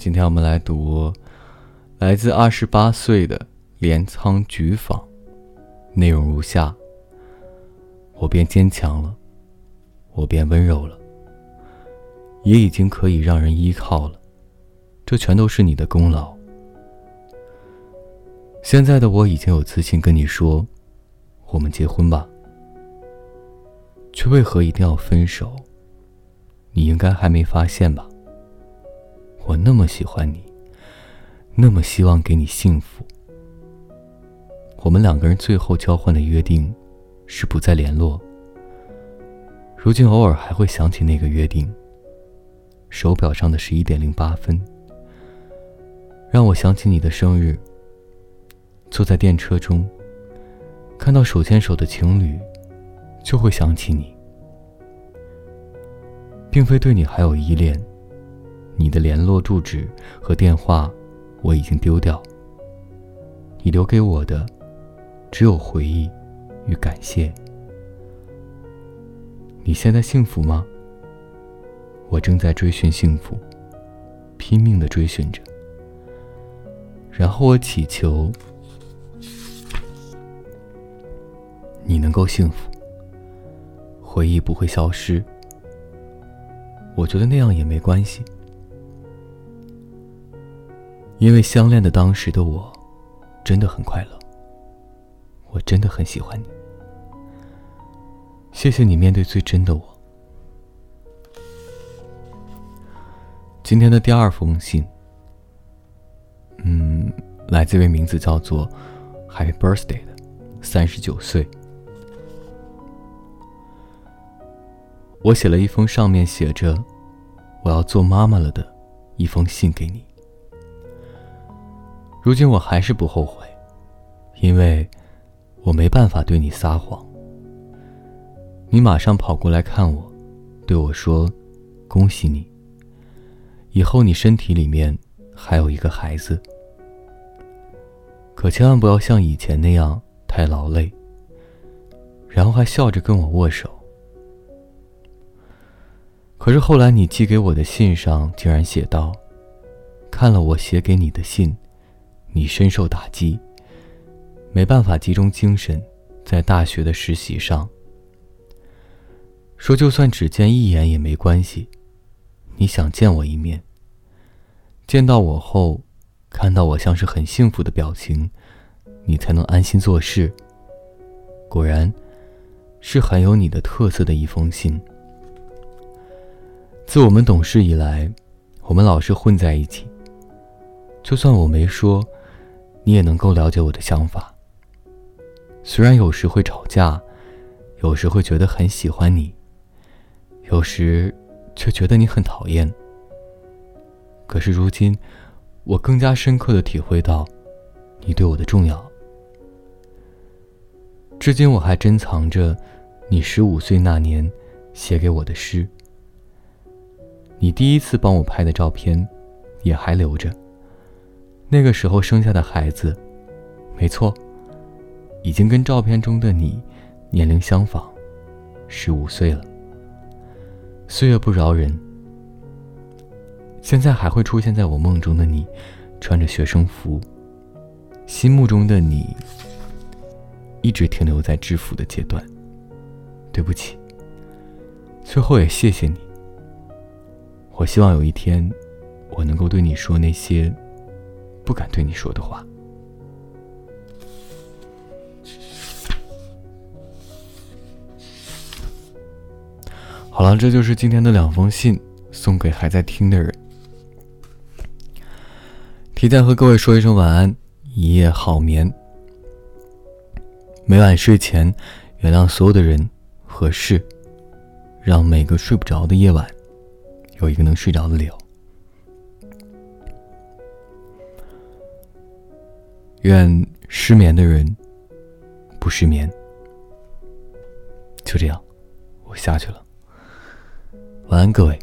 今天我们来读来自二十八岁的镰仓菊坊，内容如下：我变坚强了，我变温柔了，也已经可以让人依靠了，这全都是你的功劳。现在的我已经有自信跟你说，我们结婚吧，却为何一定要分手？你应该还没发现吧？我那么喜欢你，那么希望给你幸福。我们两个人最后交换的约定，是不再联络。如今偶尔还会想起那个约定。手表上的十一点零八分，让我想起你的生日。坐在电车中，看到手牵手的情侣，就会想起你。并非对你还有依恋。你的联络住址和电话，我已经丢掉。你留给我的，只有回忆与感谢。你现在幸福吗？我正在追寻幸福，拼命的追寻着。然后我祈求你能够幸福，回忆不会消失。我觉得那样也没关系。因为相恋的当时的我，真的很快乐。我真的很喜欢你。谢谢你面对最真的我。今天的第二封信，嗯，来自一位名字叫做 “Happy Birthday” 的三十九岁。我写了一封上面写着“我要做妈妈了”的一封信给你。如今我还是不后悔，因为我没办法对你撒谎。你马上跑过来看我，对我说：“恭喜你，以后你身体里面还有一个孩子。可千万不要像以前那样太劳累。”然后还笑着跟我握手。可是后来你寄给我的信上竟然写道：“看了我写给你的信。”你深受打击，没办法集中精神在大学的实习上。说就算只见一眼也没关系，你想见我一面。见到我后，看到我像是很幸福的表情，你才能安心做事。果然，是很有你的特色的一封信。自我们懂事以来，我们老是混在一起。就算我没说。你也能够了解我的想法。虽然有时会吵架，有时会觉得很喜欢你，有时却觉得你很讨厌。可是如今，我更加深刻的体会到你对我的重要。至今我还珍藏着你十五岁那年写给我的诗，你第一次帮我拍的照片也还留着。那个时候生下的孩子，没错，已经跟照片中的你年龄相仿，十五岁了。岁月不饶人，现在还会出现在我梦中的你，穿着学生服。心目中的你，一直停留在制服的阶段。对不起，最后也谢谢你。我希望有一天，我能够对你说那些。不敢对你说的话。好了，这就是今天的两封信，送给还在听的人。提前和各位说一声晚安，一夜好眠。每晚睡前，原谅所有的人和事，让每个睡不着的夜晚，有一个能睡着的理由。愿失眠的人不失眠。就这样，我下去了。晚安，各位。